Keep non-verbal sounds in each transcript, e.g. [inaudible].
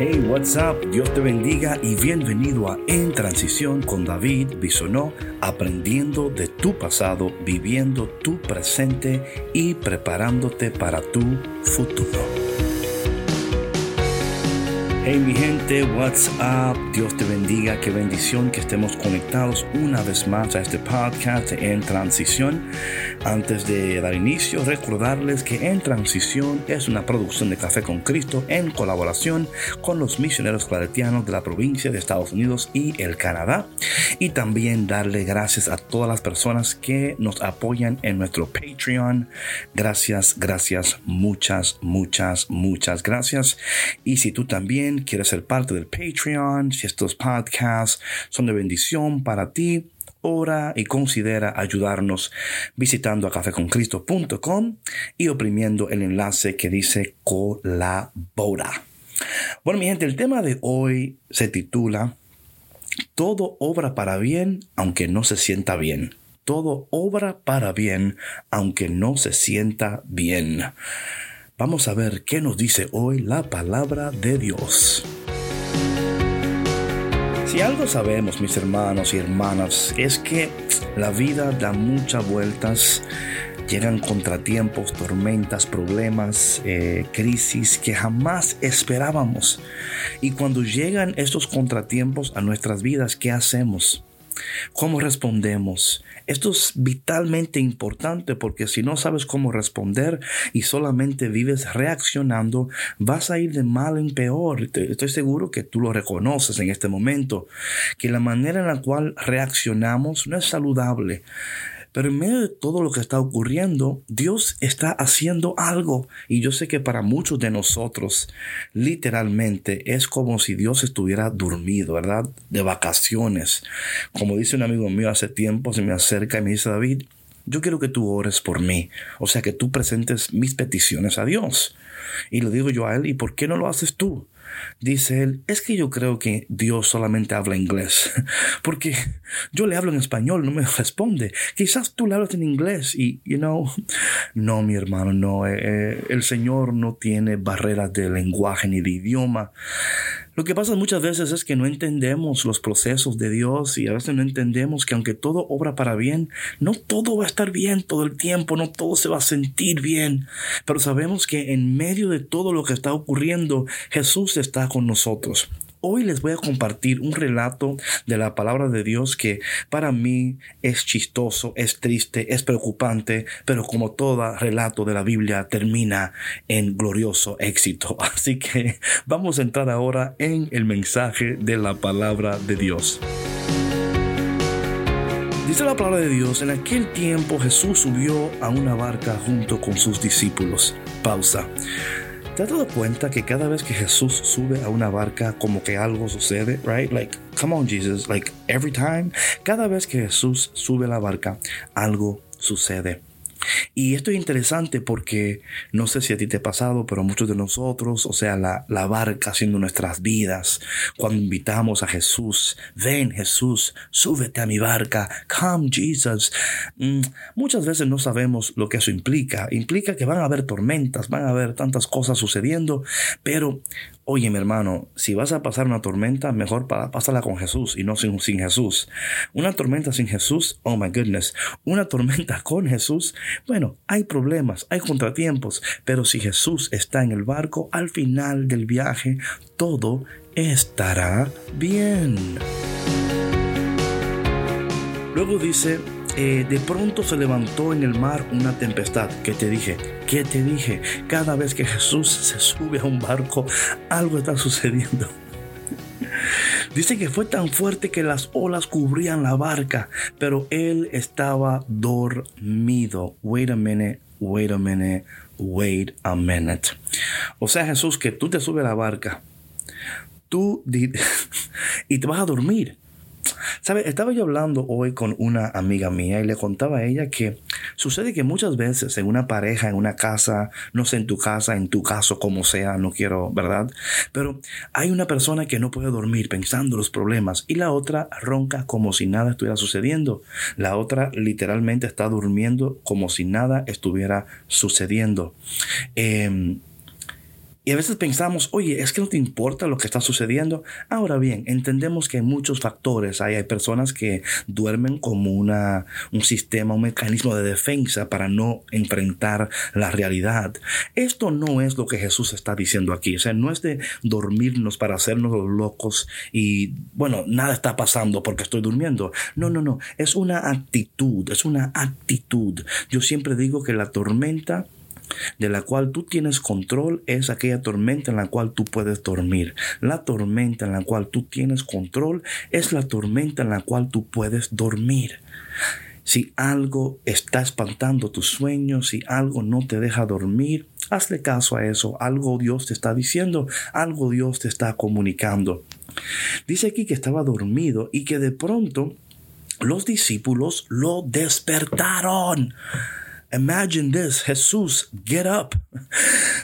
Hey, what's up? Dios te bendiga y bienvenido a En Transición con David Bisonó, aprendiendo de tu pasado, viviendo tu presente y preparándote para tu futuro. Hey mi gente, what's up? Dios te bendiga, qué bendición que estemos conectados una vez más a este podcast en transición. Antes de dar inicio, recordarles que En Transición es una producción de Café con Cristo en colaboración con los misioneros claretianos de la provincia de Estados Unidos y el Canadá. Y también darle gracias a todas las personas que nos apoyan en nuestro Patreon. Gracias, gracias, muchas, muchas, muchas gracias. Y si tú también quieres ser parte del Patreon, si estos podcasts son de bendición para ti, ora y considera ayudarnos visitando a cafeconcristo.com y oprimiendo el enlace que dice colabora. Bueno, mi gente, el tema de hoy se titula Todo obra para bien aunque no se sienta bien. Todo obra para bien aunque no se sienta bien. Vamos a ver qué nos dice hoy la palabra de Dios. Si algo sabemos, mis hermanos y hermanas, es que la vida da muchas vueltas, llegan contratiempos, tormentas, problemas, eh, crisis que jamás esperábamos. Y cuando llegan estos contratiempos a nuestras vidas, ¿qué hacemos? ¿Cómo respondemos? Esto es vitalmente importante porque si no sabes cómo responder y solamente vives reaccionando, vas a ir de mal en peor. Estoy seguro que tú lo reconoces en este momento, que la manera en la cual reaccionamos no es saludable. Pero en medio de todo lo que está ocurriendo, Dios está haciendo algo. Y yo sé que para muchos de nosotros, literalmente, es como si Dios estuviera dormido, ¿verdad? De vacaciones. Como dice un amigo mío hace tiempo, se me acerca y me dice, David, yo quiero que tú ores por mí. O sea, que tú presentes mis peticiones a Dios. Y le digo yo a él, ¿y por qué no lo haces tú? Dice él, es que yo creo que Dios solamente habla inglés, [laughs] porque yo le hablo en español, no me [laughs] responde. Quizás tú le hablas en inglés y, you [laughs] no, mi hermano, no, eh, eh, el Señor no tiene barreras de lenguaje ni de idioma. Lo que pasa muchas veces es que no entendemos los procesos de Dios y a veces no entendemos que aunque todo obra para bien, no todo va a estar bien todo el tiempo, no todo se va a sentir bien, pero sabemos que en medio de todo lo que está ocurriendo, Jesús está con nosotros. Hoy les voy a compartir un relato de la palabra de Dios que para mí es chistoso, es triste, es preocupante, pero como todo relato de la Biblia termina en glorioso éxito. [laughs] Así que vamos a entrar ahora en el mensaje de la palabra de Dios. Dice la palabra de Dios, en aquel tiempo Jesús subió a una barca junto con sus discípulos. Pausa. ¿Te has dado cuenta que cada vez que Jesús sube a una barca como que algo sucede, right? Like, come on Jesus, like every time, cada vez que Jesús sube a la barca, algo sucede. Y esto es interesante porque no sé si a ti te ha pasado, pero muchos de nosotros, o sea, la, la barca haciendo nuestras vidas, cuando invitamos a Jesús, ven Jesús, súbete a mi barca, come Jesus. Mm, muchas veces no sabemos lo que eso implica. Implica que van a haber tormentas, van a haber tantas cosas sucediendo, pero Oye, mi hermano, si vas a pasar una tormenta, mejor pásala con Jesús y no sin, sin, Jesús. Una tormenta sin Jesús, oh my goodness. Una tormenta [laughs] con Jesús, bueno, hay problemas, hay contratiempos, pero si Jesús está en el barco, al final del viaje, todo estará bien. Luego dice, eh, de pronto se levantó en el mar una tempestad. ¿Qué te dije? ¿Qué te dije? Cada vez que Jesús se sube a un barco, algo está sucediendo. [laughs] Dice que fue tan fuerte que las olas cubrían la barca, pero él estaba dormido. Wait a minute, wait a minute, wait a minute. O sea, Jesús, que tú te subes a la barca, tú [laughs] y te vas a dormir. ¿Sabe? Estaba yo hablando hoy con una amiga mía y le contaba a ella que sucede que muchas veces en una pareja, en una casa, no sé, en tu casa, en tu caso, como sea, no quiero, ¿verdad? Pero hay una persona que no puede dormir pensando los problemas y la otra ronca como si nada estuviera sucediendo. La otra literalmente está durmiendo como si nada estuviera sucediendo. Eh, Y a veces pensamos, oye, es que no te importa lo que está sucediendo. Ahora bien, entendemos que hay muchos factores. Hay, hay personas que duermen como una, un sistema, un mecanismo de defensa para no enfrentar la realidad. Esto no es lo que Jesús está diciendo aquí. O sea, no es de dormirnos para hacernos los locos y, bueno, nada está pasando porque estoy durmiendo. No, no, no. Es una actitud, es una actitud. Yo siempre digo que la tormenta de la cual tú tienes control es aquella tormenta en la cual tú puedes dormir. La tormenta en la cual tú tienes control es la tormenta en la cual tú puedes dormir. Si algo está espantando tus sueños, si algo no te deja dormir, hazle caso a eso. Algo Dios te está diciendo, algo Dios te está comunicando. Dice aquí que estaba dormido y que de pronto los discípulos lo despertaron. Imagine this, Jesús, get up.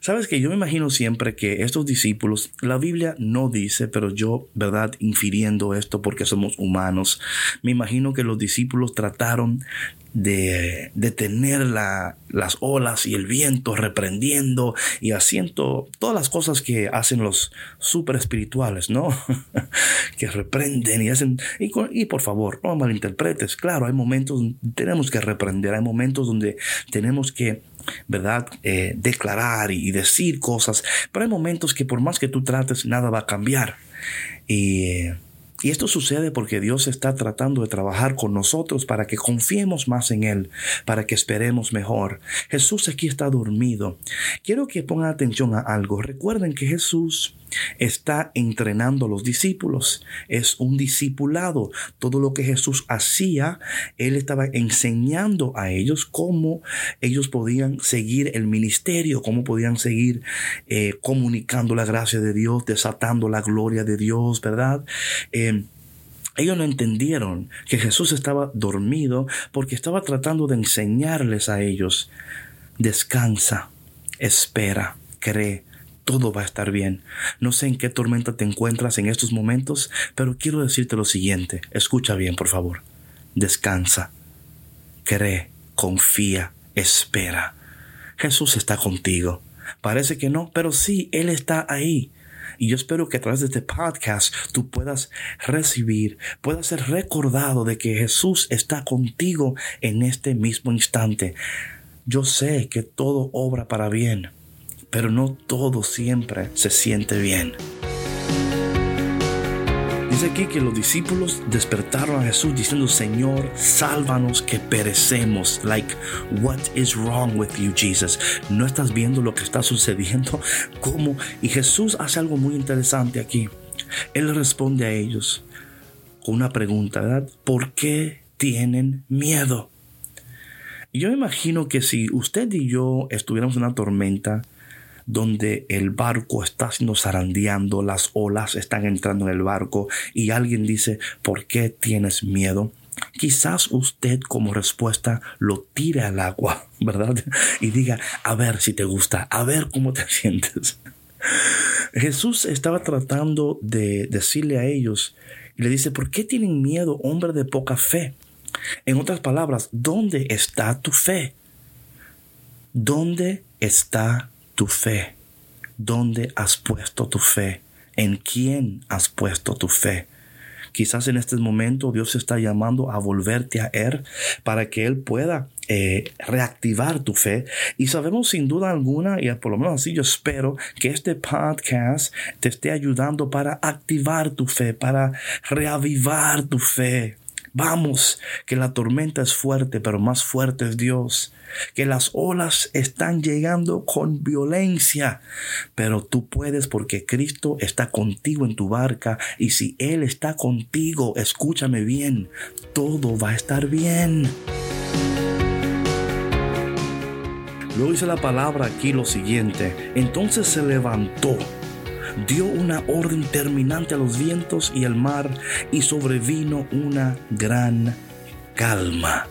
Sabes que yo me imagino siempre que estos discípulos, la Biblia no dice, pero yo, verdad, infiriendo esto porque somos humanos, me imagino que los discípulos trataron de detener la, las olas y el viento, reprendiendo y haciendo todas las cosas que hacen los super espirituales, ¿no? [laughs] que reprenden y hacen. Y, y, por favor, no malinterpretes. Claro, hay momentos tenemos que reprender, hay momentos donde tenemos que. ¿Verdad? Eh, declarar y decir cosas, pero hay momentos que por más que tú trates, nada va a cambiar. Y y esto sucede porque Dios está tratando de trabajar con nosotros para que confiemos más en Él, para que esperemos mejor. Jesús aquí está dormido. Quiero que pongan atención a algo. Recuerden que Jesús está entrenando a los discípulos. Es un discipulado. Todo lo que Jesús hacía, Él estaba enseñando a ellos cómo ellos podían seguir el ministerio, cómo podían seguir eh, comunicando la gracia de Dios, desatando la gloria de Dios, ¿verdad? Eh, ellos no entendieron que Jesús estaba dormido porque estaba tratando de enseñarles a ellos. Descansa, espera, cree, todo va a estar bien. No sé en qué tormenta te encuentras en estos momentos, pero quiero decirte lo siguiente. Escucha bien, por favor. Descansa, cree, confía, espera. Jesús está contigo. Parece que no, pero sí, Él está ahí. Y yo espero que a través de este podcast tú puedas recibir, puedas ser recordado de que Jesús está contigo en este mismo instante. Yo sé que todo obra para bien pero no todo siempre se siente bien. Dice aquí que los discípulos despertaron a Jesús diciendo, Señor, sálvanos que perecemos. Like, what is wrong with you, Jesus? ¿No estás viendo lo que está sucediendo? [laughs] ¿Cómo? Y Jesús hace algo muy interesante aquí. Él responde a ellos con una pregunta. ¿Por qué tienen miedo? Yo imagino que si usted y yo estuviéramos en una tormenta, donde el barco está siendo zarandeando, las olas están entrando en el barco y alguien dice, ¿por qué tienes miedo? Quizás usted como respuesta lo tire al agua, [laughs] ¿verdad? Y diga, a ver si te gusta, a ver cómo te [laughs] sientes. Jesús estaba tratando de decirle a ellos y le dice, ¿por qué tienen miedo, hombre de poca fe? En otras palabras, ¿dónde está tu fe? ¿Dónde está tu fe? ¿Dónde has puesto tu fe? ¿En quién has puesto tu fe? Quizás en este momento Dios está llamando a volverte a Él para que Él pueda eh, reactivar tu fe. Y sabemos sin duda alguna, y por lo menos así yo espero, que este podcast te esté ayudando para activar tu fe, para reavivar tu fe. Vamos, que la tormenta es fuerte, pero más fuerte es Dios. Que las olas están llegando con violencia, pero tú puedes porque Cristo está contigo en tu barca y si Él está contigo, escúchame bien, todo va a estar bien. Luego dice la palabra aquí lo siguiente, entonces se levantó dio una orden terminante a los vientos y al mar y sobrevino una gran calma.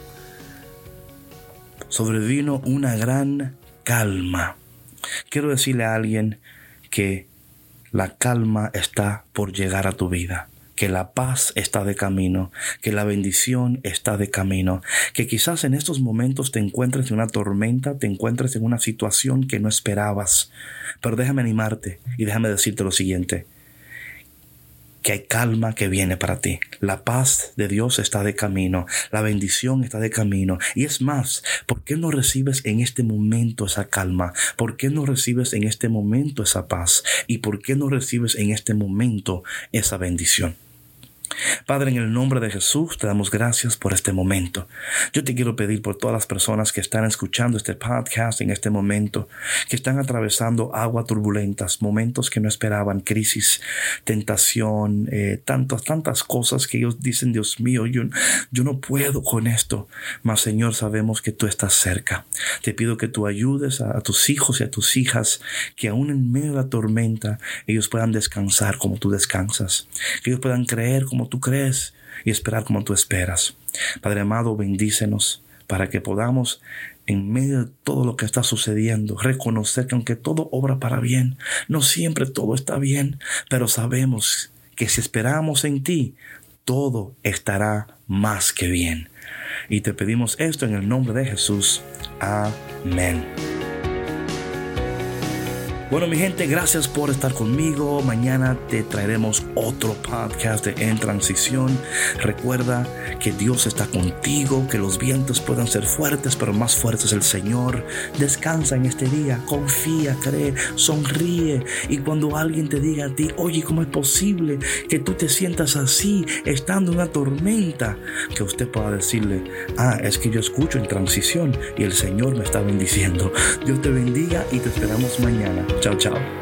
Sobrevino una gran calma. Quiero decirle a alguien que la calma está por llegar a tu vida que la paz está de camino, que la bendición está de camino, que quizás en estos momentos te encuentres en una tormenta, te encuentres en una situación que no esperabas. Pero déjame animarte y déjame decirte lo siguiente que hay calma que viene para ti. La paz de Dios está de camino, la bendición está de camino. Y es más, ¿por qué no recibes en este momento esa calma? ¿Por qué no recibes en este momento esa paz? ¿Y por qué no recibes en este momento esa bendición? Padre, en el nombre de Jesús, te damos gracias por este momento. Yo te quiero pedir por todas las personas que están escuchando este podcast en este momento, que están atravesando aguas turbulentas, momentos que no esperaban, crisis, tentación, eh, tantas, tantas cosas que ellos dicen, Dios mío, yo, yo no puedo con esto. Mas, Señor, sabemos que tú estás cerca. Te pido que tú ayudes a, a tus hijos y a tus hijas, que aún en medio de la tormenta, ellos puedan descansar como tú descansas, que ellos puedan creer como tú crees y esperar como tú esperas. Padre amado, bendícenos para que podamos, en medio de todo lo que está sucediendo, reconocer que aunque todo obra para bien, no siempre todo está bien, pero sabemos que si esperamos en ti, todo estará más que bien. Y te pedimos esto en el nombre de Jesús. Amén. Bueno, mi gente, gracias por estar conmigo. Mañana te traeremos otro podcast de En Transición. Recuerda que Dios está contigo, que los vientos puedan ser fuertes, pero más fuertes es el Señor. Descansa en este día, confía, cree, sonríe. Y cuando alguien te diga a ti, oye, ¿cómo es posible que tú te sientas así, estando en una tormenta? Que usted pueda decirle, ah, es que yo escucho en transición y el Señor me está bendiciendo. Dios te bendiga y te esperamos mañana. Tchau, tchau.